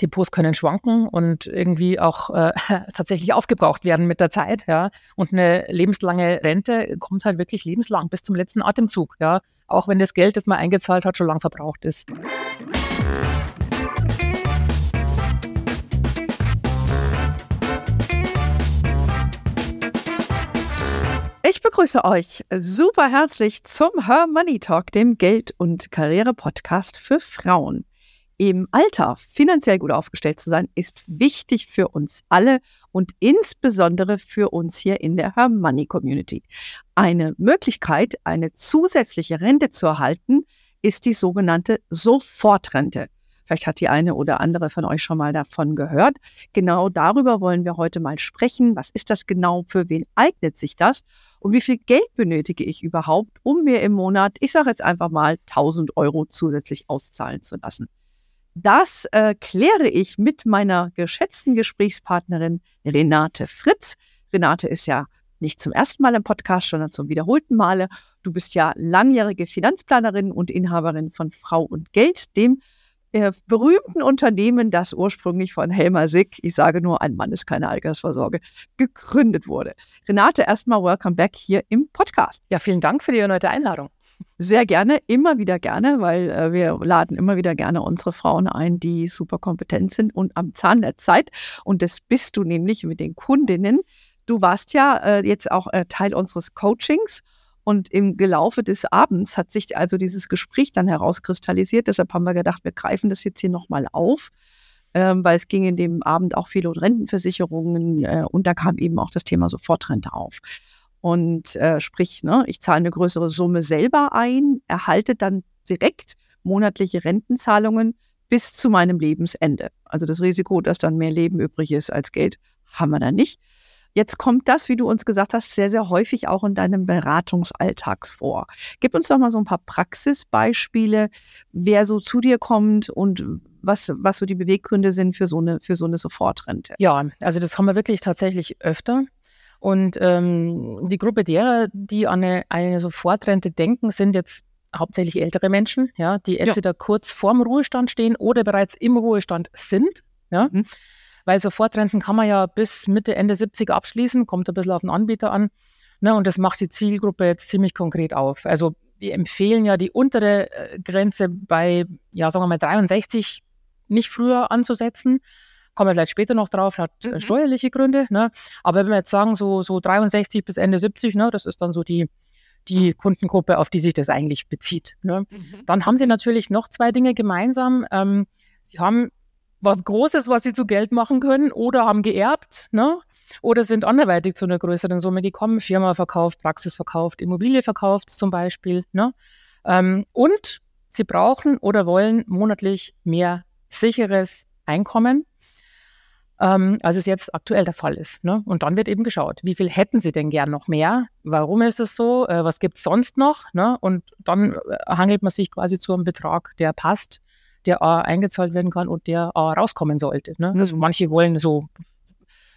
Depots können schwanken und irgendwie auch äh, tatsächlich aufgebraucht werden mit der Zeit, ja. Und eine lebenslange Rente kommt halt wirklich lebenslang bis zum letzten Atemzug, ja. Auch wenn das Geld, das man eingezahlt hat, schon lang verbraucht ist. Ich begrüße euch super herzlich zum Her Money Talk, dem Geld- und Karriere-Podcast für Frauen. Im Alter finanziell gut aufgestellt zu sein, ist wichtig für uns alle und insbesondere für uns hier in der Her Money Community. Eine Möglichkeit, eine zusätzliche Rente zu erhalten, ist die sogenannte Sofortrente. Vielleicht hat die eine oder andere von euch schon mal davon gehört. Genau darüber wollen wir heute mal sprechen. Was ist das genau? Für wen eignet sich das? Und wie viel Geld benötige ich überhaupt, um mir im Monat, ich sage jetzt einfach mal, 1000 Euro zusätzlich auszahlen zu lassen? Das äh, kläre ich mit meiner geschätzten Gesprächspartnerin Renate Fritz. Renate ist ja nicht zum ersten Mal im Podcast, sondern zum wiederholten Male. Du bist ja langjährige Finanzplanerin und Inhaberin von Frau und Geld, dem äh, berühmten Unternehmen, das ursprünglich von Helmer Sick, ich sage nur, ein Mann ist keine Altersvorsorge, gegründet wurde. Renate, erstmal welcome back hier im Podcast. Ja, vielen Dank für die erneute Einladung. Sehr gerne, immer wieder gerne, weil äh, wir laden immer wieder gerne unsere Frauen ein, die super kompetent sind und am Zahn der Zeit. Und das bist du nämlich mit den Kundinnen. Du warst ja äh, jetzt auch äh, Teil unseres Coachings und im Gelaufe des Abends hat sich also dieses Gespräch dann herauskristallisiert. Deshalb haben wir gedacht, wir greifen das jetzt hier nochmal auf, ähm, weil es ging in dem Abend auch viel um Rentenversicherungen äh, und da kam eben auch das Thema Sofortrente auf. Und äh, sprich, ne, ich zahle eine größere Summe selber ein, erhalte dann direkt monatliche Rentenzahlungen bis zu meinem Lebensende. Also das Risiko, dass dann mehr Leben übrig ist als Geld, haben wir da nicht. Jetzt kommt das, wie du uns gesagt hast, sehr, sehr häufig auch in deinem Beratungsalltag vor. Gib uns doch mal so ein paar Praxisbeispiele, wer so zu dir kommt und was, was so die Beweggründe sind für so eine, für so eine Sofortrente. Ja, also das haben wir wirklich tatsächlich öfter. Und ähm, die Gruppe derer, die an eine, eine Sofortrente denken, sind jetzt hauptsächlich ältere Menschen, ja, die entweder ja. kurz vorm Ruhestand stehen oder bereits im Ruhestand sind. Ja. Mhm weil Sofortrenten kann man ja bis Mitte, Ende 70 abschließen, kommt ein bisschen auf den Anbieter an. Ne, und das macht die Zielgruppe jetzt ziemlich konkret auf. Also wir empfehlen ja die untere äh, Grenze bei, ja, sagen wir mal 63 nicht früher anzusetzen. Kommen wir vielleicht später noch drauf, hat äh, mhm. steuerliche Gründe. Ne? Aber wenn wir jetzt sagen, so, so 63 bis Ende 70, ne, das ist dann so die, die Kundengruppe, auf die sich das eigentlich bezieht. Ne? Mhm. Dann haben sie natürlich noch zwei Dinge gemeinsam. Ähm, sie haben was Großes, was sie zu Geld machen können oder haben geerbt, ne? Oder sind anderweitig zu einer größeren Summe gekommen, Firma verkauft, Praxis verkauft, Immobilie verkauft zum Beispiel, ne? Ähm, und sie brauchen oder wollen monatlich mehr sicheres Einkommen, ähm, als es jetzt aktuell der Fall ist. Ne? Und dann wird eben geschaut, wie viel hätten sie denn gern noch mehr? Warum ist es so? Äh, was gibt es sonst noch? Ne? Und dann äh, hangelt man sich quasi zu einem Betrag, der passt der A eingezahlt werden kann und der A rauskommen sollte. Ne? Also manche wollen so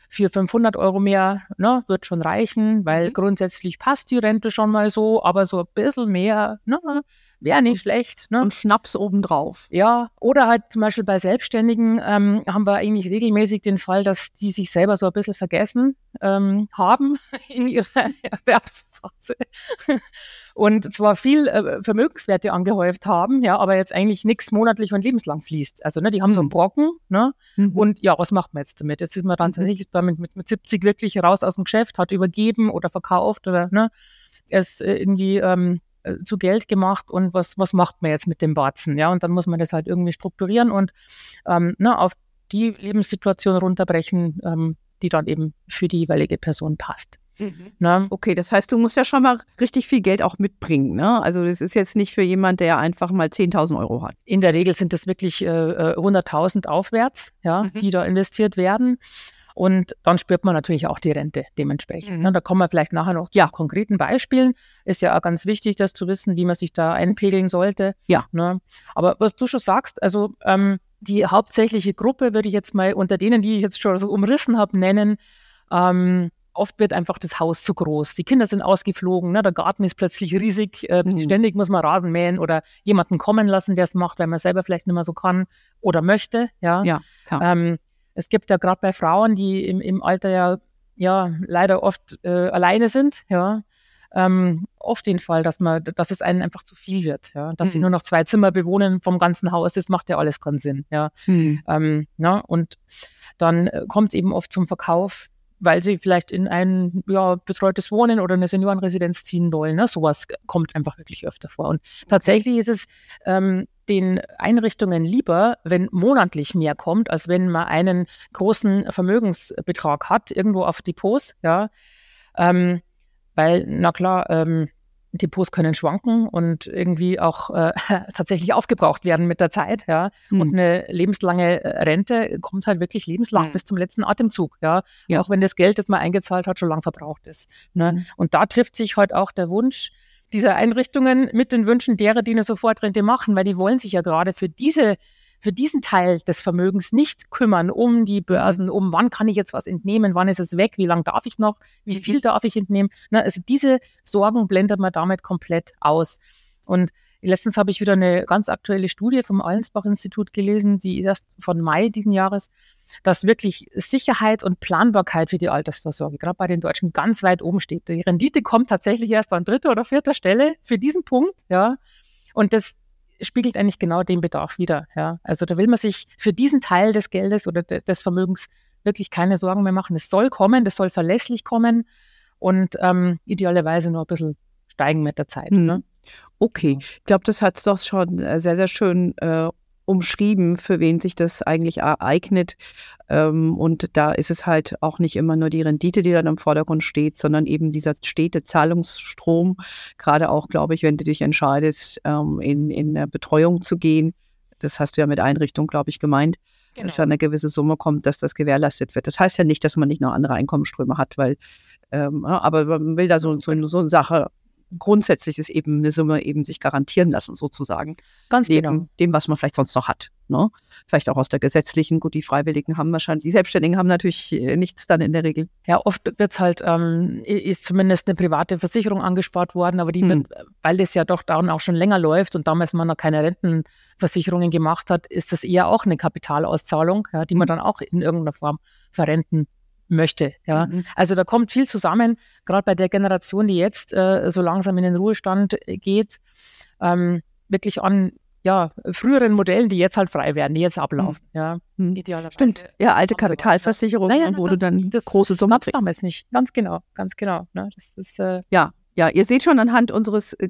400, 500 Euro mehr, ne, wird schon reichen, weil mhm. grundsätzlich passt die Rente schon mal so, aber so ein bisschen mehr, ne, wäre nicht schlecht. Ne? Und Schnaps obendrauf. Ja, oder halt zum Beispiel bei Selbstständigen ähm, haben wir eigentlich regelmäßig den Fall, dass die sich selber so ein bisschen vergessen ähm, haben in ihrer Erwerbsphase und zwar viel äh, Vermögenswerte angehäuft haben, ja, aber jetzt eigentlich nichts monatlich und lebenslang fließt. Also ne, die haben so einen mhm. Brocken, ne? Mhm. Und ja, was macht man jetzt damit? Jetzt ist man dann mhm. tatsächlich damit mit, mit 70 wirklich raus aus dem Geschäft, hat übergeben oder verkauft oder ne, es äh, irgendwie ähm, äh, zu Geld gemacht und was, was macht man jetzt mit dem Batzen? Ja, und dann muss man das halt irgendwie strukturieren und ähm, ne, auf die Lebenssituation runterbrechen, ähm, die dann eben für die jeweilige Person passt. Mhm. Ne? Okay, das heißt, du musst ja schon mal richtig viel Geld auch mitbringen. Ne? Also das ist jetzt nicht für jemand, der einfach mal 10.000 Euro hat. In der Regel sind das wirklich äh, 100.000 äh, aufwärts, ja, mhm. die da investiert werden. Und dann spürt man natürlich auch die Rente dementsprechend. Mhm. Ne? Da kommen wir vielleicht nachher noch ja. zu konkreten Beispielen. Ist ja auch ganz wichtig, das zu wissen, wie man sich da einpegeln sollte. Ja. Ne? Aber was du schon sagst, also ähm, die hauptsächliche Gruppe würde ich jetzt mal unter denen, die ich jetzt schon so umrissen habe, nennen, ähm, oft wird einfach das Haus zu groß. Die Kinder sind ausgeflogen, ne? der Garten ist plötzlich riesig, äh, mhm. ständig muss man Rasen mähen oder jemanden kommen lassen, der es macht, weil man selber vielleicht nicht mehr so kann oder möchte. Ja. ja, ja. Ähm, es gibt ja gerade bei Frauen, die im, im Alter ja, ja leider oft äh, alleine sind, ja, ähm, oft den Fall, dass man, dass es einen einfach zu viel wird, ja, dass mhm. sie nur noch zwei Zimmer bewohnen vom ganzen Haus, das macht ja alles keinen Sinn, ja. Mhm. Ähm, ja und dann äh, kommt es eben oft zum Verkauf weil sie vielleicht in ein ja, betreutes Wohnen oder eine Seniorenresidenz ziehen wollen. Ne? Sowas kommt einfach wirklich öfter vor. Und tatsächlich ist es ähm, den Einrichtungen lieber, wenn monatlich mehr kommt, als wenn man einen großen Vermögensbetrag hat, irgendwo auf Depots, ja. Ähm, weil, na klar, ähm, Depots können schwanken und irgendwie auch äh, tatsächlich aufgebraucht werden mit der Zeit, ja. Mhm. Und eine lebenslange äh, Rente kommt halt wirklich lebenslang mhm. bis zum letzten Atemzug, ja? ja. Auch wenn das Geld, das man eingezahlt hat, schon lang verbraucht ist. Ne? Mhm. Und da trifft sich heute halt auch der Wunsch dieser Einrichtungen mit den Wünschen derer, die eine Sofortrente machen, weil die wollen sich ja gerade für diese für diesen Teil des Vermögens nicht kümmern, um die Börsen, um wann kann ich jetzt was entnehmen, wann ist es weg, wie lange darf ich noch, wie viel mhm. darf ich entnehmen. Na, also diese Sorgen blendet man damit komplett aus. Und letztens habe ich wieder eine ganz aktuelle Studie vom Allensbach-Institut gelesen, die ist erst von Mai diesen Jahres, dass wirklich Sicherheit und Planbarkeit für die Altersvorsorge gerade bei den Deutschen ganz weit oben steht. Die Rendite kommt tatsächlich erst an dritter oder vierter Stelle für diesen Punkt, ja. Und das spiegelt eigentlich genau den Bedarf wieder. Ja. Also da will man sich für diesen Teil des Geldes oder de des Vermögens wirklich keine Sorgen mehr machen. Es soll kommen, das soll verlässlich kommen und ähm, idealerweise nur ein bisschen steigen mit der Zeit. Mhm. Ne? Okay, ich glaube, das hat es doch schon äh, sehr, sehr schön äh, umschrieben, für wen sich das eigentlich ereignet. Ähm, und da ist es halt auch nicht immer nur die Rendite, die dann im Vordergrund steht, sondern eben dieser stete Zahlungsstrom. Gerade auch, glaube ich, wenn du dich entscheidest, ähm, in, in eine Betreuung zu gehen. Das hast du ja mit Einrichtung, glaube ich, gemeint, genau. dass da eine gewisse Summe kommt, dass das gewährleistet wird. Das heißt ja nicht, dass man nicht noch andere Einkommensströme hat, weil, ähm, aber man will da so, so, so eine Sache grundsätzlich ist eben eine Summe eben sich garantieren lassen, sozusagen. Ganz neben genau. dem, was man vielleicht sonst noch hat. Ne? Vielleicht auch aus der gesetzlichen, gut, die Freiwilligen haben wahrscheinlich, die Selbstständigen haben natürlich äh, nichts dann in der Regel. Ja, oft wird es halt, ähm, ist zumindest eine private Versicherung angespart worden, aber die, hm. wird, weil das ja doch dann auch schon länger läuft und damals man noch keine Rentenversicherungen gemacht hat, ist das eher auch eine Kapitalauszahlung, ja, die man hm. dann auch in irgendeiner Form verrenten möchte. Ja. Mhm. Also da kommt viel zusammen, gerade bei der Generation, die jetzt äh, so langsam in den Ruhestand äh, geht, ähm, wirklich an ja, früheren Modellen, die jetzt halt frei werden, die jetzt ablaufen. Mhm. Ja, mhm. idealerweise. Stimmt, ja, alte Kapitalversicherung, naja, wo du dann das große Summen kriegst. damals nicht, ganz genau, ganz genau. Ne? Das ist, äh, ja, ja, ihr seht schon anhand unseres äh,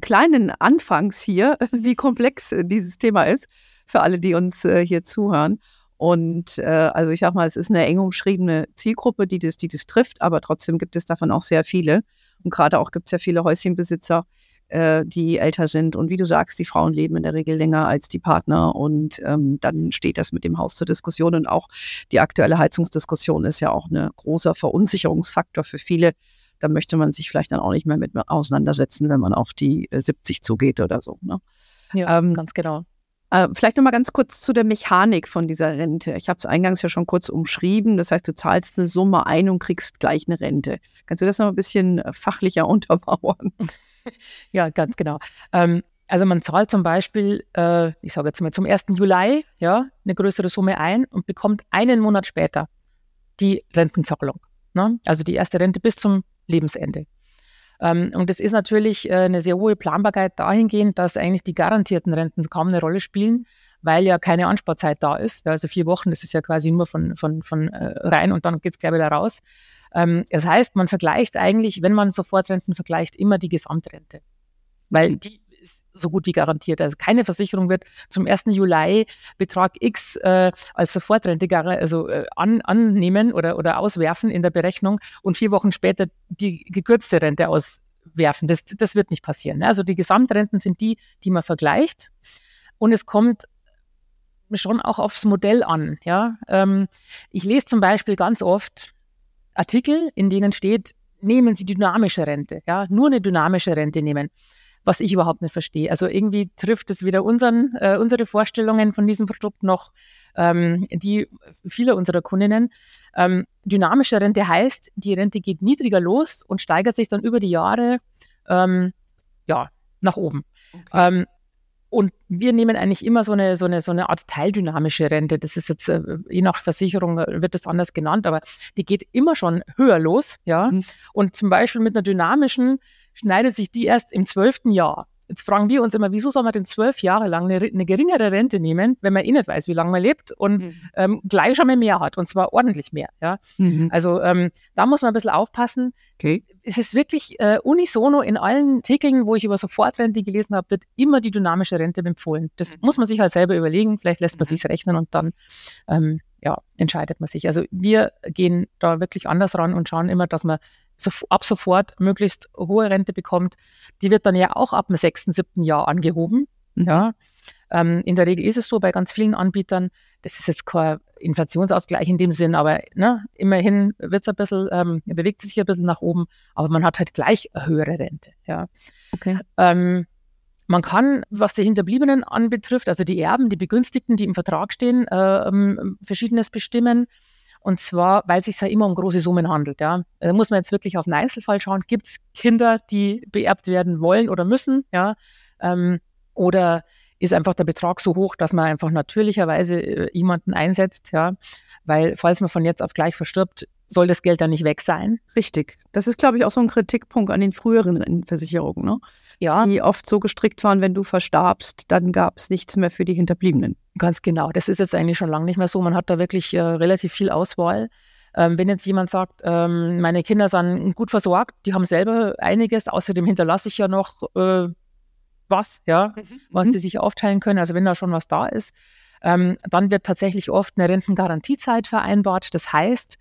kleinen Anfangs hier, wie komplex äh, dieses Thema ist, für alle, die uns hier zuhören. Und äh, also ich sag mal, es ist eine eng umschriebene Zielgruppe, die das, die das trifft, aber trotzdem gibt es davon auch sehr viele. Und gerade auch gibt es ja viele Häuschenbesitzer, äh, die älter sind. Und wie du sagst, die Frauen leben in der Regel länger als die Partner. Und ähm, dann steht das mit dem Haus zur Diskussion. Und auch die aktuelle Heizungsdiskussion ist ja auch ein großer Verunsicherungsfaktor für viele. Da möchte man sich vielleicht dann auch nicht mehr mit auseinandersetzen, wenn man auf die äh, 70 zugeht oder so. Ne? Ja, ähm, ganz genau. Äh, vielleicht noch mal ganz kurz zu der Mechanik von dieser Rente. Ich habe es eingangs ja schon kurz umschrieben. Das heißt, du zahlst eine Summe ein und kriegst gleich eine Rente. Kannst du das noch ein bisschen äh, fachlicher untermauern? Ja, ganz genau. Ähm, also man zahlt zum Beispiel, äh, ich sage jetzt mal zum 1. Juli, ja, eine größere Summe ein und bekommt einen Monat später die Rentenzahlung. Ne? Also die erste Rente bis zum Lebensende. Ähm, und das ist natürlich äh, eine sehr hohe Planbarkeit dahingehend, dass eigentlich die garantierten Renten kaum eine Rolle spielen, weil ja keine Ansparzeit da ist. Also vier Wochen, das ist ja quasi nur von, von, von äh, rein und dann geht es gleich wieder raus. Ähm, das heißt, man vergleicht eigentlich, wenn man Sofortrenten vergleicht, immer die Gesamtrente. Weil mhm. die ist so gut wie garantiert. Also keine Versicherung wird zum 1. Juli Betrag X äh, als Sofortrente also, äh, an, annehmen oder, oder auswerfen in der Berechnung und vier Wochen später die gekürzte Rente auswerfen. Das, das wird nicht passieren. Ne? Also die Gesamtrenten sind die, die man vergleicht. Und es kommt schon auch aufs Modell an. Ja? Ähm, ich lese zum Beispiel ganz oft Artikel, in denen steht, nehmen Sie dynamische Rente, ja, nur eine dynamische Rente nehmen. Was ich überhaupt nicht verstehe. Also irgendwie trifft es weder unseren, äh, unsere Vorstellungen von diesem Produkt noch ähm, die vieler unserer Kundinnen. Ähm, dynamische Rente heißt, die Rente geht niedriger los und steigert sich dann über die Jahre ähm, ja, nach oben. Okay. Ähm, und wir nehmen eigentlich immer so eine, so eine, so eine Art teildynamische Rente. Das ist jetzt, äh, je nach Versicherung äh, wird das anders genannt, aber die geht immer schon höher los, ja. Mhm. Und zum Beispiel mit einer dynamischen schneidet sich die erst im zwölften Jahr. Jetzt fragen wir uns immer, wieso soll man denn zwölf Jahre lang eine, eine, geringere Rente nehmen, wenn man eh nicht weiß, wie lange man lebt und mhm. ähm, gleich schon mal mehr hat und zwar ordentlich mehr. Ja? Mhm. Also ähm, da muss man ein bisschen aufpassen. Okay. Es ist wirklich äh, unisono in allen Artikeln, wo ich über Sofortrente gelesen habe, wird immer die dynamische Rente empfohlen. Das mhm. muss man sich halt selber überlegen. Vielleicht lässt man mhm. sich rechnen und dann ähm, ja, entscheidet man sich. Also wir gehen da wirklich anders ran und schauen immer, dass man so, ab sofort möglichst hohe Rente bekommt. Die wird dann ja auch ab dem sechsten, siebten Jahr angehoben. Mhm. Ja. Ähm, in der Regel ist es so bei ganz vielen Anbietern, das ist jetzt kein Inflationsausgleich in dem Sinn, aber ne, immerhin wird es ein bisschen, ähm, bewegt sich ein bisschen nach oben, aber man hat halt gleich eine höhere Rente. Ja. Okay. Ähm, man kann, was die Hinterbliebenen anbetrifft, also die Erben, die Begünstigten, die im Vertrag stehen, äh, ähm, Verschiedenes bestimmen. Und zwar, weil es sich ja immer um große Summen handelt. Ja. Da muss man jetzt wirklich auf den Einzelfall schauen. Gibt es Kinder, die beerbt werden wollen oder müssen? Ja. Ähm, oder ist einfach der Betrag so hoch, dass man einfach natürlicherweise äh, jemanden einsetzt, ja, weil falls man von jetzt auf gleich verstirbt, soll das Geld dann nicht weg sein. Richtig. Das ist, glaube ich, auch so ein Kritikpunkt an den früheren Versicherungen, ne? Ja. Die oft so gestrickt waren, wenn du verstarbst, dann gab es nichts mehr für die Hinterbliebenen. Ganz genau. Das ist jetzt eigentlich schon lange nicht mehr so. Man hat da wirklich äh, relativ viel Auswahl. Ähm, wenn jetzt jemand sagt, ähm, meine Kinder sind gut versorgt, die haben selber einiges, außerdem hinterlasse ich ja noch äh, was, ja, mhm. was die sich aufteilen können. Also wenn da schon was da ist, ähm, dann wird tatsächlich oft eine Rentengarantiezeit vereinbart. Das heißt,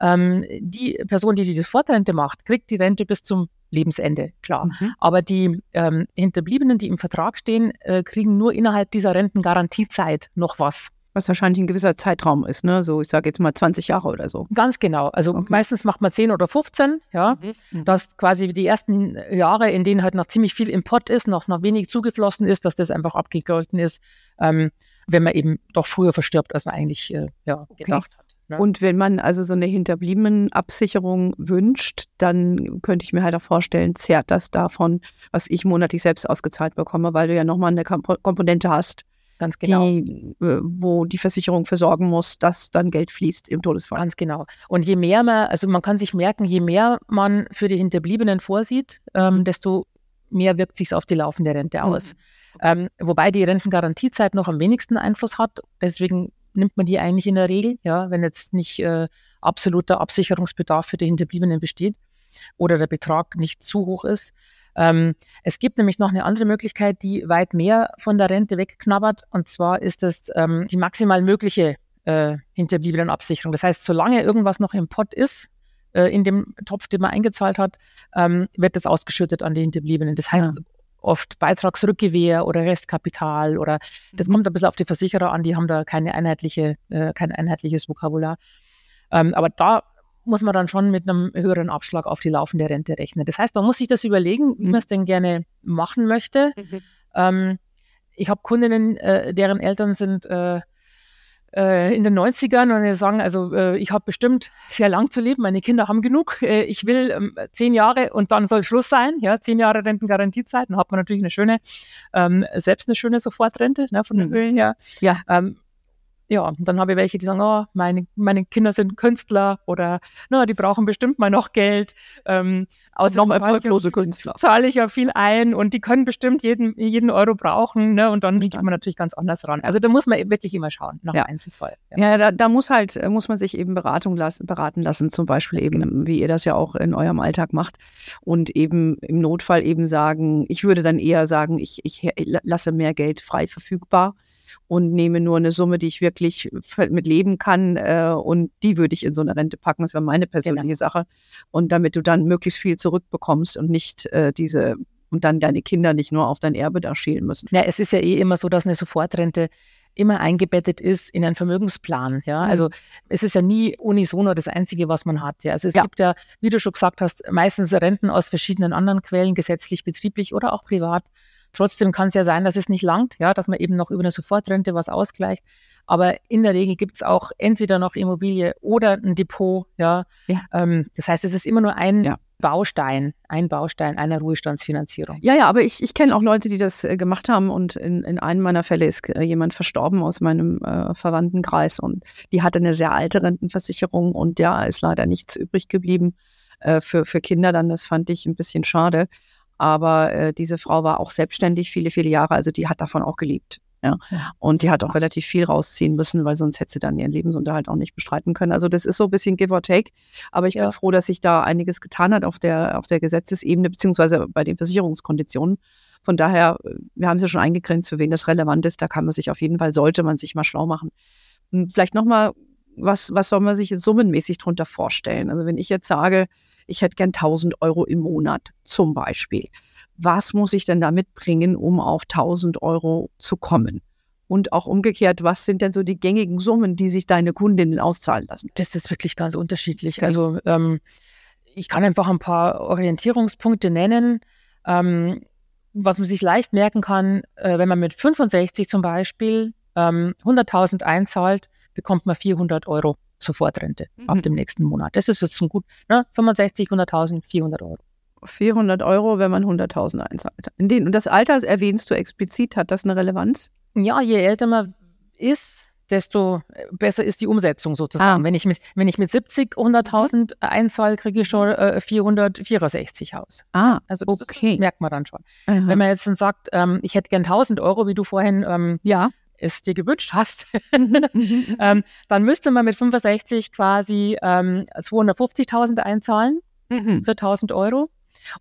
ähm, die Person, die die Sofortrente macht, kriegt die Rente bis zum Lebensende, klar. Mhm. Aber die ähm, Hinterbliebenen, die im Vertrag stehen, äh, kriegen nur innerhalb dieser Rentengarantiezeit noch was. Was wahrscheinlich ein gewisser Zeitraum ist, ne? So, ich sage jetzt mal 20 Jahre oder so. Ganz genau. Also okay. meistens macht man 10 oder 15, ja. Mhm. mhm. Dass quasi die ersten Jahre, in denen halt noch ziemlich viel Import ist, noch, noch wenig zugeflossen ist, dass das einfach abgegolten ist, ähm, wenn man eben doch früher verstirbt, als man eigentlich äh, ja, okay. gedacht hat. Ne? Und wenn man also so eine Hinterbliebenenabsicherung wünscht, dann könnte ich mir halt auch vorstellen, zehrt das davon, was ich monatlich selbst ausgezahlt bekomme, weil du ja nochmal eine Komponente hast, Ganz genau. Die, äh, wo die Versicherung für sorgen muss, dass dann Geld fließt im Todesfall. Ganz genau. Und je mehr man, also man kann sich merken, je mehr man für die Hinterbliebenen vorsieht, ähm, mhm. desto mehr wirkt sich auf die laufende Rente aus. Mhm. Ähm, wobei die Rentengarantiezeit noch am wenigsten Einfluss hat. Deswegen nimmt man die eigentlich in der Regel, ja, wenn jetzt nicht äh, absoluter Absicherungsbedarf für die Hinterbliebenen besteht oder der Betrag nicht zu hoch ist. Ähm, es gibt nämlich noch eine andere Möglichkeit, die weit mehr von der Rente wegknabbert, und zwar ist das ähm, die maximal mögliche äh, Hinterbliebenenabsicherung. Das heißt, solange irgendwas noch im Pott ist, äh, in dem Topf, den man eingezahlt hat, ähm, wird das ausgeschüttet an die Hinterbliebenen. Das heißt, ja oft Beitragsrückgewähr oder Restkapital oder das mhm. kommt ein bisschen auf die Versicherer an, die haben da keine einheitliche, äh, kein einheitliches Vokabular. Ähm, aber da muss man dann schon mit einem höheren Abschlag auf die laufende Rente rechnen. Das heißt, man muss sich das überlegen, wie mhm. man es denn gerne machen möchte. Mhm. Ähm, ich habe Kundinnen, äh, deren Eltern sind äh, in den 90ern und die sagen, also äh, ich habe bestimmt sehr lang zu leben, meine Kinder haben genug, äh, ich will ähm, zehn Jahre und dann soll Schluss sein, ja, zehn Jahre Rentengarantiezeit, dann hat man natürlich eine schöne, ähm, selbst eine schöne Sofortrente ne, von den mhm. Höhen her. Ja. Ähm, ja, dann habe ich welche, die sagen, oh, meine, meine Kinder sind Künstler oder na, die brauchen bestimmt mal noch Geld. Ähm, noch erfolglose Künstler. Zahle ich ja viel ein und die können bestimmt jeden, jeden Euro brauchen. Ne? Und dann geht man natürlich ganz anders ran. Also da muss man wirklich immer schauen, nach ja. Einzelfall. Ja, ja da, da, muss halt, muss man sich eben Beratung lassen, beraten lassen, zum Beispiel eben, genau. wie ihr das ja auch in eurem Alltag macht. Und eben im Notfall eben sagen, ich würde dann eher sagen, ich, ich lasse mehr Geld frei verfügbar und nehme nur eine Summe, die ich wirklich mit leben kann äh, und die würde ich in so eine Rente packen. Das wäre meine persönliche genau. Sache. Und damit du dann möglichst viel zurückbekommst und nicht äh, diese und dann deine Kinder nicht nur auf dein Erbe da schälen müssen. Ja, es ist ja eh immer so, dass eine Sofortrente immer eingebettet ist in einen Vermögensplan. Ja, mhm. also es ist ja nie unisono das Einzige, was man hat. Ja, also es ja. gibt ja, wie du schon gesagt hast, meistens Renten aus verschiedenen anderen Quellen, gesetzlich, betrieblich oder auch privat. Trotzdem kann es ja sein, dass es nicht langt, ja, dass man eben noch über eine Sofortrente was ausgleicht. Aber in der Regel gibt es auch entweder noch Immobilie oder ein Depot, ja. ja. Ähm, das heißt, es ist immer nur ein ja. Baustein, ein Baustein einer Ruhestandsfinanzierung. Ja, ja, aber ich, ich kenne auch Leute, die das äh, gemacht haben und in, in einem meiner Fälle ist äh, jemand verstorben aus meinem äh, Verwandtenkreis und die hatte eine sehr alte Rentenversicherung und ja, ist leider nichts übrig geblieben äh, für, für Kinder dann. Das fand ich ein bisschen schade. Aber äh, diese Frau war auch selbstständig viele, viele Jahre, also die hat davon auch gelebt. Ja. Und die hat auch relativ viel rausziehen müssen, weil sonst hätte sie dann ihren Lebensunterhalt auch nicht bestreiten können. Also das ist so ein bisschen give or take. Aber ich ja. bin froh, dass sich da einiges getan hat auf der, auf der Gesetzesebene, beziehungsweise bei den Versicherungskonditionen. Von daher, äh, wir haben es ja schon eingegrenzt, für wen das relevant ist. Da kann man sich auf jeden Fall, sollte man sich mal schlau machen. Hm, vielleicht nochmal, was, was soll man sich jetzt summenmäßig drunter vorstellen? Also wenn ich jetzt sage, ich hätte gern 1000 Euro im Monat zum Beispiel was muss ich denn da mitbringen, um auf 1000 Euro zu kommen? Und auch umgekehrt, was sind denn so die gängigen Summen, die sich deine Kundinnen auszahlen lassen? Das ist wirklich ganz unterschiedlich. Also ähm, ich kann einfach ein paar Orientierungspunkte nennen. Ähm, was man sich leicht merken kann, äh, wenn man mit 65 zum Beispiel ähm, 100.000 einzahlt, bekommt man 400 Euro Sofortrente mhm. ab dem nächsten Monat. Das ist jetzt ein gut, ne? 65, 100.000, 400 Euro. 400 Euro, wenn man 100.000 einzahlt. Und das Alter erwähnst du explizit, hat das eine Relevanz? Ja, je älter man ist, desto besser ist die Umsetzung sozusagen. Ah. Wenn, ich mit, wenn ich mit 70 100.000 mhm. einzahle, kriege ich schon äh, 464 aus. Ah, also das, okay. Das merkt man dann schon. Aha. Wenn man jetzt dann sagt, ähm, ich hätte gern 1.000 Euro, wie du vorhin ähm, ja. Es dir gewünscht hast, mhm, mhm, ähm, dann müsste man mit 65 quasi ähm, 250.000 einzahlen mhm. für 1.000 Euro.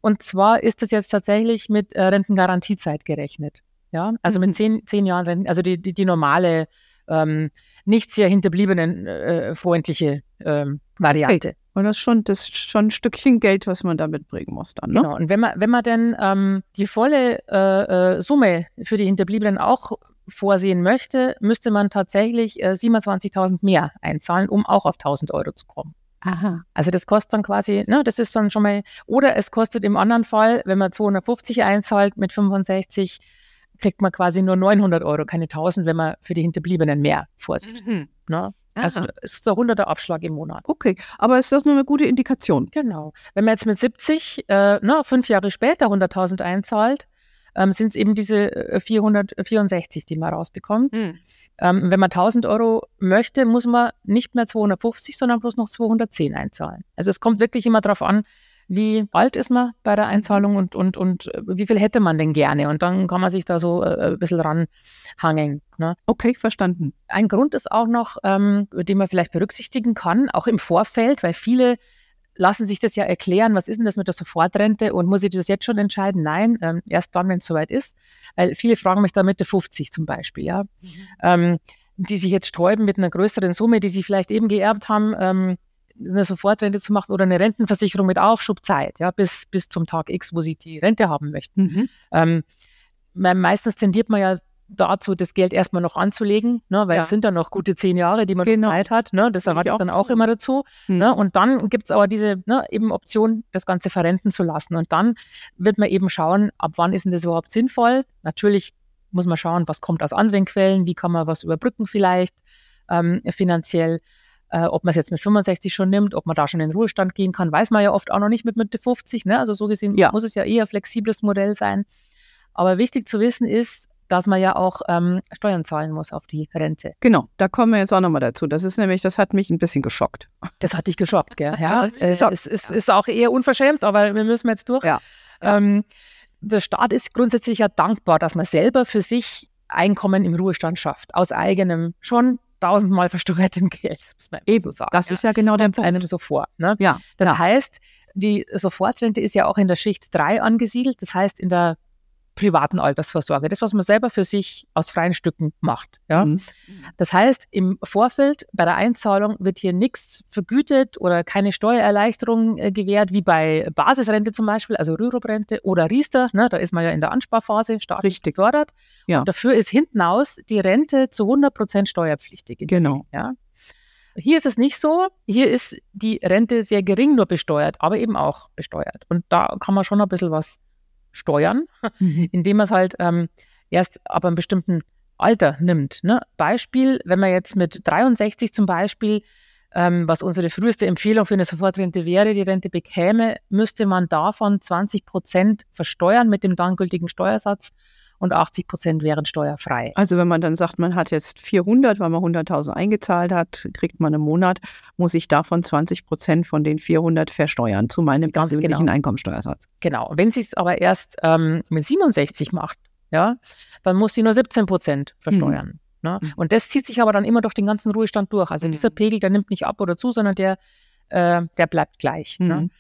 Und zwar ist das jetzt tatsächlich mit äh, Rentengarantiezeit gerechnet. Ja, also mhm. mit zehn, zehn Jahren Renten, also die, die, die normale, ähm, nicht sehr hinterbliebenen äh, freundliche ähm, Variante. Okay. Und das ist schon, das ist schon ein Stückchen Geld, was man da mitbringen muss dann. Ne? Genau. Und wenn man, wenn man dann ähm, die volle äh, äh, Summe für die Hinterbliebenen auch vorsehen möchte, müsste man tatsächlich äh, 27.000 mehr einzahlen, um auch auf 1.000 Euro zu kommen. Aha. Also das kostet dann quasi, ne, das ist dann schon mal, oder es kostet im anderen Fall, wenn man 250 einzahlt mit 65, kriegt man quasi nur 900 Euro, keine 1000, wenn man für die Hinterbliebenen mehr vorsieht. Mhm. Ne? Also es ist der 100er Abschlag im Monat. Okay, aber ist das nur eine gute Indikation? Genau. Wenn man jetzt mit 70, äh, ne, fünf Jahre später 100.000 einzahlt, ähm, sind es eben diese 464, äh, die man rausbekommt. Mhm. Ähm, wenn man 1000 Euro möchte, muss man nicht mehr 250, sondern bloß noch 210 einzahlen. Also es kommt wirklich immer darauf an, wie alt ist man bei der Einzahlung und, und, und äh, wie viel hätte man denn gerne? Und dann kann man sich da so äh, ein bisschen ranhangen. Ne? Okay, verstanden. Ein Grund ist auch noch, ähm, den man vielleicht berücksichtigen kann, auch im Vorfeld, weil viele lassen sich das ja erklären, was ist denn das mit der Sofortrente und muss ich das jetzt schon entscheiden? Nein, ähm, erst dann, wenn es soweit ist. Weil viele fragen mich da Mitte 50 zum Beispiel, ja. Mhm. Ähm, die sich jetzt sträuben mit einer größeren Summe, die sie vielleicht eben geerbt haben, ähm, eine Sofortrente zu machen oder eine Rentenversicherung mit Aufschubzeit, ja, bis, bis zum Tag X, wo sie die Rente haben möchten. Mhm. Ähm, meistens tendiert man ja dazu, das Geld erstmal noch anzulegen, ne, weil ja. es sind dann noch gute zehn Jahre, die man genau. Zeit hat. Ne, das erwarte ich dann auch immer dazu. Mhm. Ne, und dann gibt es aber diese ne, eben Option, das Ganze verrenten zu lassen. Und dann wird man eben schauen, ab wann ist denn das überhaupt sinnvoll. Natürlich muss man schauen, was kommt aus anderen Quellen, wie kann man was überbrücken vielleicht ähm, finanziell. Äh, ob man es jetzt mit 65 schon nimmt, ob man da schon in den Ruhestand gehen kann, weiß man ja oft auch noch nicht mit Mitte 50. Ne? Also so gesehen ja. muss es ja eher ein flexibles Modell sein. Aber wichtig zu wissen ist, dass man ja auch ähm, Steuern zahlen muss auf die Rente. Genau, da kommen wir jetzt auch nochmal dazu. Das ist nämlich, das hat mich ein bisschen geschockt. Das hat dich geschockt, gell? Ja, äh, es ist, ist, auch eher unverschämt, aber wir müssen jetzt durch. Ja. Ähm, der Staat ist grundsätzlich ja dankbar, dass man selber für sich Einkommen im Ruhestand schafft, aus eigenem schon tausendmal versteuertem Geld, muss man Eben, so sagen. Das ja. ist ja genau der Punkt. einem so vor. Ne? Ja, das ja. heißt, die Sofortrente ist ja auch in der Schicht 3 angesiedelt, das heißt in der privaten Altersvorsorge, das, was man selber für sich aus freien Stücken macht. Ja? Mhm. Das heißt, im Vorfeld bei der Einzahlung wird hier nichts vergütet oder keine Steuererleichterung äh, gewährt, wie bei Basisrente zum Beispiel, also Rürup-Rente oder Riester. Ne? Da ist man ja in der Ansparphase staatlich Richtig. gefördert. Ja. Und dafür ist hinten aus die Rente zu 100 Prozent steuerpflichtig. Genau. Ja? Hier ist es nicht so. Hier ist die Rente sehr gering nur besteuert, aber eben auch besteuert. Und da kann man schon ein bisschen was steuern, mhm. indem man es halt ähm, erst ab einem bestimmten Alter nimmt. Ne? Beispiel, wenn man jetzt mit 63 zum Beispiel, ähm, was unsere früheste Empfehlung für eine Sofortrente wäre, die Rente bekäme, müsste man davon 20 Prozent versteuern mit dem dann gültigen Steuersatz und 80 Prozent wären steuerfrei. Also wenn man dann sagt, man hat jetzt 400, weil man 100.000 eingezahlt hat, kriegt man im Monat, muss ich davon 20 Prozent von den 400 versteuern zu meinem Ganz persönlichen genau. Einkommensteuersatz. Genau. Wenn sie es aber erst ähm, mit 67 macht, ja, dann muss sie nur 17 Prozent versteuern. Mhm. Ne? Mhm. Und das zieht sich aber dann immer durch den ganzen Ruhestand durch. Also mhm. dieser Pegel, der nimmt nicht ab oder zu, sondern der, äh, der bleibt gleich. Ne? Mhm.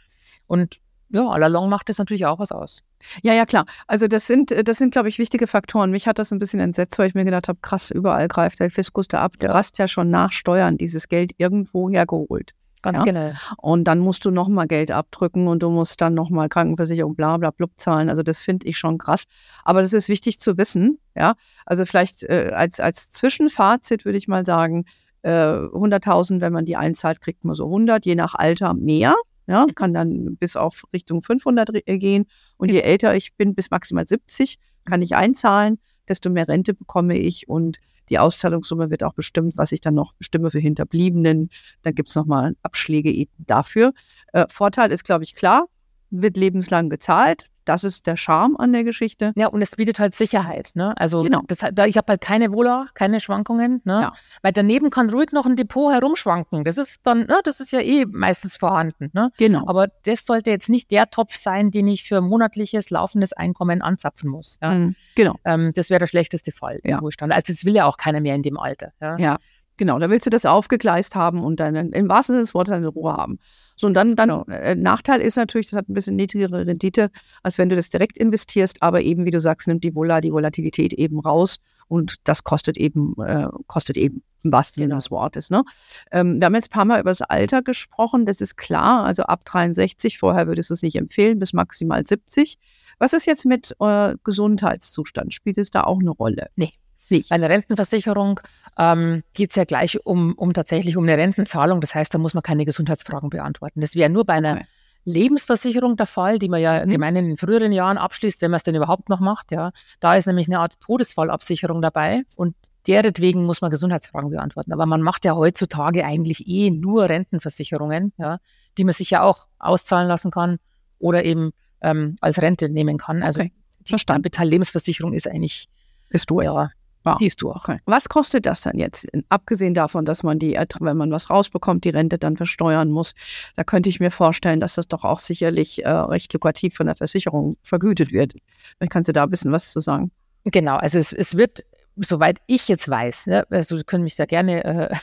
Und ja, allalong macht das natürlich auch was aus. Ja, ja, klar. Also das sind, das sind, glaube ich, wichtige Faktoren. Mich hat das ein bisschen entsetzt, weil ich mir gedacht habe, krass, überall greift der Fiskus da ab. Du hast ja schon nach Steuern dieses Geld irgendwo hergeholt. Ganz ja? genau. Und dann musst du nochmal Geld abdrücken und du musst dann nochmal Krankenversicherung, bla bla blub zahlen. Also das finde ich schon krass. Aber das ist wichtig zu wissen, ja. Also vielleicht äh, als, als Zwischenfazit würde ich mal sagen, äh, 100.000, wenn man die einzahlt, kriegt man so 100, je nach Alter mehr. Ja, kann dann bis auf Richtung 500 äh, gehen. Und je älter ich bin, bis maximal 70, kann ich einzahlen, desto mehr Rente bekomme ich. Und die Auszahlungssumme wird auch bestimmt, was ich dann noch bestimme für Hinterbliebenen. Dann gibt es nochmal Abschläge eben dafür. Äh, Vorteil ist, glaube ich, klar, wird lebenslang gezahlt. Das ist der Charme an der Geschichte. Ja, und es bietet halt Sicherheit. Ne? Also genau. das, da, ich habe halt keine Wohler, keine Schwankungen. Ne? Ja. Weil daneben kann ruhig noch ein Depot herumschwanken. Das ist dann, ne, das ist ja eh meistens vorhanden. Ne? Genau. Aber das sollte jetzt nicht der Topf sein, den ich für monatliches laufendes Einkommen anzapfen muss. Ja? Mhm. Genau. Ähm, das wäre der schlechteste Fall ja. im Ruhestand. Also das will ja auch keiner mehr in dem Alter. Ja. ja. Genau, da willst du das aufgegleist haben und dann im wahrsten Sinne des Wortes eine Ruhe haben. So, und dann, dann genau. äh, Nachteil ist natürlich, das hat ein bisschen niedrigere Rendite, als wenn du das direkt investierst, aber eben, wie du sagst, nimmt die Vola, die Volatilität eben raus und das kostet eben, äh, kostet eben im wahrsten Sinne genau. des Wortes. Ne? Ähm, wir haben jetzt ein paar Mal über das Alter gesprochen, das ist klar, also ab 63, vorher würdest du es nicht empfehlen, bis maximal 70. Was ist jetzt mit äh, Gesundheitszustand? Spielt es da auch eine Rolle? Nee. Bei einer Rentenversicherung ähm, geht es ja gleich um, um tatsächlich um eine Rentenzahlung. Das heißt, da muss man keine Gesundheitsfragen beantworten. Das wäre nur bei einer okay. Lebensversicherung der Fall, die man ja mhm. gemeinhin in früheren Jahren abschließt, wenn man es denn überhaupt noch macht. Ja, da ist nämlich eine Art Todesfallabsicherung dabei und deretwegen muss man Gesundheitsfragen beantworten. Aber man macht ja heutzutage eigentlich eh nur Rentenversicherungen, ja, die man sich ja auch auszahlen lassen kann oder eben ähm, als Rente nehmen kann. Also okay. die Kapital-Lebensversicherung ist eigentlich ist durch. Ja, Wow. Die ist durch. Okay. Was kostet das dann jetzt? Abgesehen davon, dass man die, wenn man was rausbekommt, die Rente dann versteuern muss. Da könnte ich mir vorstellen, dass das doch auch sicherlich äh, recht lukrativ von der Versicherung vergütet wird. Vielleicht kannst du da ein bisschen was zu sagen. Genau, also es, es wird, soweit ich jetzt weiß, ne, also Sie können mich da gerne äh,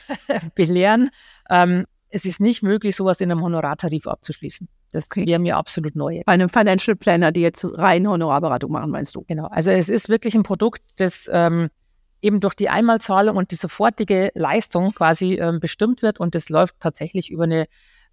belehren, ähm, es ist nicht möglich, sowas in einem Honorartarif abzuschließen. Das okay. wäre mir absolut neu. Bei einem Financial Planner, die jetzt rein Honorarberatung machen, meinst du? Genau. Also es ist wirklich ein Produkt, das ähm, eben durch die Einmalzahlung und die sofortige Leistung quasi ähm, bestimmt wird und das läuft tatsächlich über eine,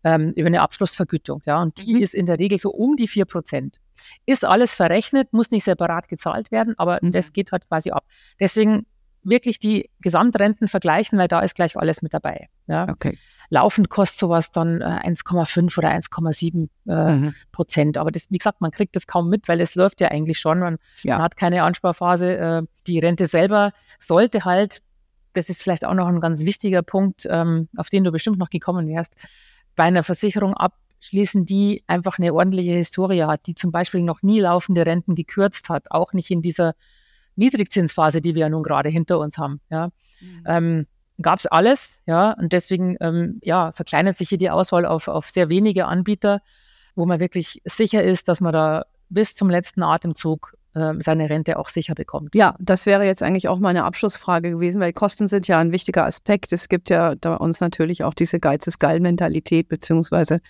ähm, über eine Abschlussvergütung. Ja, und die mhm. ist in der Regel so um die 4 Prozent. Ist alles verrechnet, muss nicht separat gezahlt werden, aber mhm. das geht halt quasi ab. Deswegen wirklich die Gesamtrenten vergleichen, weil da ist gleich alles mit dabei. Ja. Okay. Laufend kostet sowas dann äh, 1,5 oder 1,7 äh, mhm. Prozent. Aber das, wie gesagt, man kriegt das kaum mit, weil es läuft ja eigentlich schon. Man, ja. man hat keine Ansparphase. Äh, die Rente selber sollte halt, das ist vielleicht auch noch ein ganz wichtiger Punkt, ähm, auf den du bestimmt noch gekommen wärst, bei einer Versicherung abschließen, die einfach eine ordentliche Historie hat, die zum Beispiel noch nie laufende Renten gekürzt hat, auch nicht in dieser Niedrigzinsphase, die wir ja nun gerade hinter uns haben. Ja. Mhm. Ähm, Gab es alles, ja, und deswegen ähm, ja, verkleinert sich hier die Auswahl auf, auf sehr wenige Anbieter, wo man wirklich sicher ist, dass man da bis zum letzten Atemzug seine Rente auch sicher bekommt. Ja, das wäre jetzt eigentlich auch meine Abschlussfrage gewesen, weil Kosten sind ja ein wichtiger Aspekt. Es gibt ja bei uns natürlich auch diese Geiz ist geil Mentalität, beziehungsweise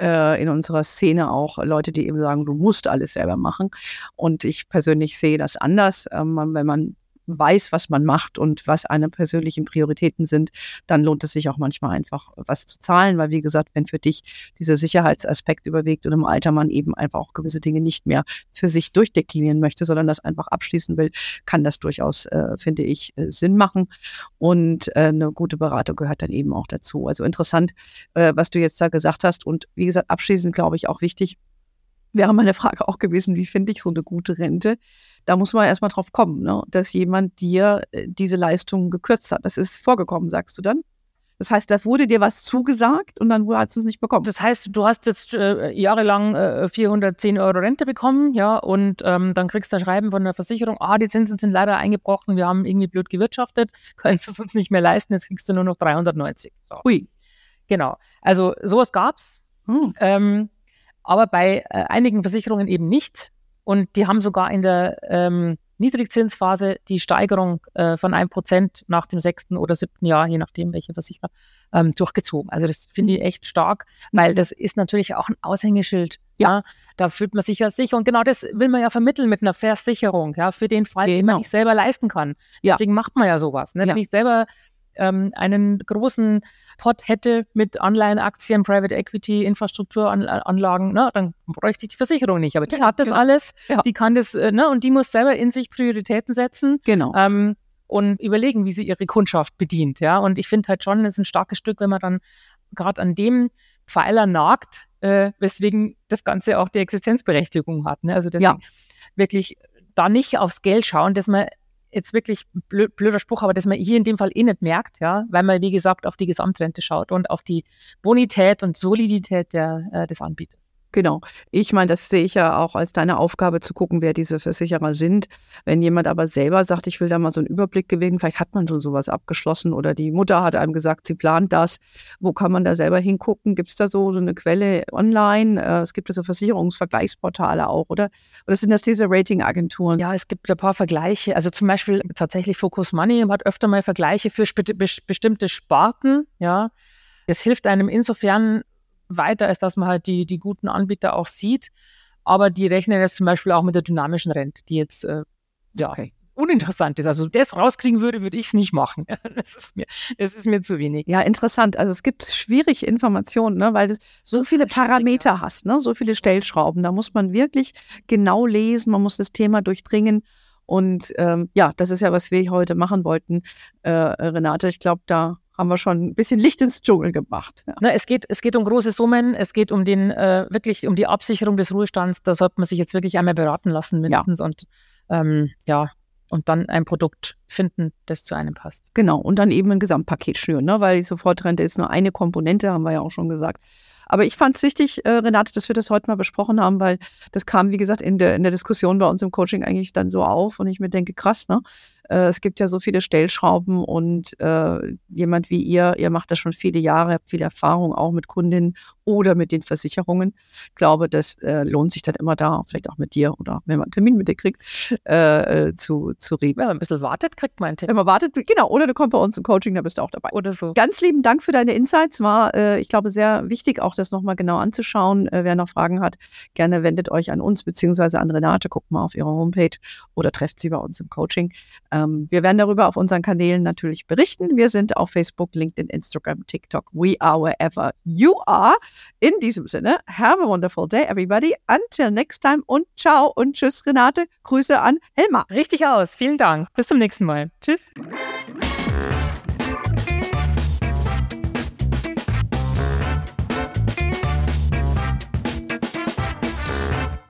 äh, in unserer Szene auch Leute, die eben sagen, du musst alles selber machen. Und ich persönlich sehe das anders. Ähm, wenn man weiß, was man macht und was eine persönlichen Prioritäten sind, dann lohnt es sich auch manchmal einfach was zu zahlen, weil wie gesagt, wenn für dich dieser Sicherheitsaspekt überwiegt und im Alter man eben einfach auch gewisse Dinge nicht mehr für sich durchdeklinieren möchte, sondern das einfach abschließen will, kann das durchaus, äh, finde ich, äh, Sinn machen. Und äh, eine gute Beratung gehört dann eben auch dazu. Also interessant, äh, was du jetzt da gesagt hast. Und wie gesagt, abschließend glaube ich auch wichtig, wäre meine Frage auch gewesen, wie finde ich so eine gute Rente? Da muss man erstmal drauf kommen, ne? dass jemand dir äh, diese Leistung gekürzt hat. Das ist vorgekommen, sagst du dann? Das heißt, da wurde dir was zugesagt und dann hast du es nicht bekommen. Das heißt, du hast jetzt äh, jahrelang äh, 410 Euro Rente bekommen, ja, und ähm, dann kriegst du ein Schreiben von der Versicherung, ah, die Zinsen sind leider eingebrochen, wir haben irgendwie blöd gewirtschaftet, können es uns nicht mehr leisten, jetzt kriegst du nur noch 390. So. Ui. Genau. Also sowas gab's. Hm. Ähm, aber bei äh, einigen Versicherungen eben nicht. Und die haben sogar in der ähm, Niedrigzinsphase die Steigerung äh, von einem Prozent nach dem sechsten oder siebten Jahr, je nachdem welcher Versicherer, ähm, durchgezogen. Also das finde ich echt stark, weil das ist natürlich auch ein Aushängeschild. Ja. da fühlt man sich ja sicher. Und genau das will man ja vermitteln mit einer Versicherung, ja, für den Fall, genau. den man nicht selber leisten kann. Ja. Deswegen macht man ja sowas. Ne? Ja. Wenn ich selber ähm, einen großen Pot hätte mit Anleihen, Private Equity, Infrastrukturanlagen, ne, dann bräuchte ich die Versicherung nicht. Aber die hat das genau. alles, ja. die kann das, äh, ne, und die muss selber in sich Prioritäten setzen. Genau. Ähm, und überlegen, wie sie ihre Kundschaft bedient. Ja, und ich finde halt schon, es ist ein starkes Stück, wenn man dann gerade an dem Pfeiler nagt, äh, weswegen das Ganze auch die Existenzberechtigung hat. Ne? Also deswegen ja. wirklich da nicht aufs Geld schauen, dass man jetzt wirklich blöd, blöder Spruch, aber dass man hier in dem Fall eh nicht merkt, ja, weil man, wie gesagt, auf die Gesamtrente schaut und auf die Bonität und Solidität der, äh, des Anbieters. Genau. Ich meine, das sehe ich ja auch als deine Aufgabe zu gucken, wer diese Versicherer sind. Wenn jemand aber selber sagt, ich will da mal so einen Überblick gewinnen, vielleicht hat man schon sowas abgeschlossen oder die Mutter hat einem gesagt, sie plant das. Wo kann man da selber hingucken? Gibt es da so, eine Quelle online? Äh, es gibt so Versicherungsvergleichsportale auch, oder? Oder sind das diese Ratingagenturen? Ja, es gibt ein paar Vergleiche. Also zum Beispiel tatsächlich Focus Money hat öfter mal Vergleiche für bestimmte Sparten, ja. Es hilft einem insofern, weiter, als dass man halt die, die guten Anbieter auch sieht. Aber die rechnen jetzt zum Beispiel auch mit der dynamischen Rente, die jetzt äh, ja, okay. uninteressant ist. Also das rauskriegen würde, würde ich es nicht machen. Das ist, mir, das ist mir zu wenig. Ja, interessant. Also es gibt schwierige Informationen, ne, weil du so viele Parameter hast, ne, so viele Stellschrauben. Da muss man wirklich genau lesen, man muss das Thema durchdringen. Und ähm, ja, das ist ja, was wir heute machen wollten, äh, Renate. Ich glaube, da haben wir schon ein bisschen Licht ins Dschungel gebracht. Ja. Na, es, geht, es geht um große Summen, es geht um den äh, wirklich um die Absicherung des Ruhestands. Da sollte man sich jetzt wirklich einmal beraten lassen, mindestens. Ja. Und ähm, ja, und dann ein Produkt finden, das zu einem passt. Genau, und dann eben ein Gesamtpaket schnüren, ne? weil die Sofortrente ist nur eine Komponente, haben wir ja auch schon gesagt. Aber ich fand es wichtig, äh, Renate, dass wir das heute mal besprochen haben, weil das kam, wie gesagt, in der, in der Diskussion bei uns im Coaching eigentlich dann so auf und ich mir denke, krass, ne? Äh, es gibt ja so viele Stellschrauben und äh, jemand wie ihr, ihr macht das schon viele Jahre, habt viel Erfahrung auch mit Kundinnen oder mit den Versicherungen. Ich glaube, das äh, lohnt sich dann immer da, vielleicht auch mit dir oder wenn man einen Termin mit dir kriegt, äh, äh, zu, zu reden. Wenn man ein bisschen wartet, kriegt man einen Termin. Wenn man wartet, genau, oder du kommst bei uns im Coaching, da bist du auch dabei. Oder so. Ganz lieben Dank für deine Insights. War, äh, ich glaube, sehr wichtig, auch das nochmal genau anzuschauen. wer noch Fragen hat, gerne wendet euch an uns beziehungsweise an Renate. Guckt mal auf ihre Homepage oder trefft sie bei uns im Coaching. Ähm, wir werden darüber auf unseren Kanälen natürlich berichten. Wir sind auf Facebook, LinkedIn, Instagram, TikTok. We are wherever you are. In diesem Sinne, have a wonderful day, everybody. Until next time und ciao und tschüss, Renate. Grüße an Helma. Richtig aus. Vielen Dank. Bis zum nächsten Mal. Tschüss.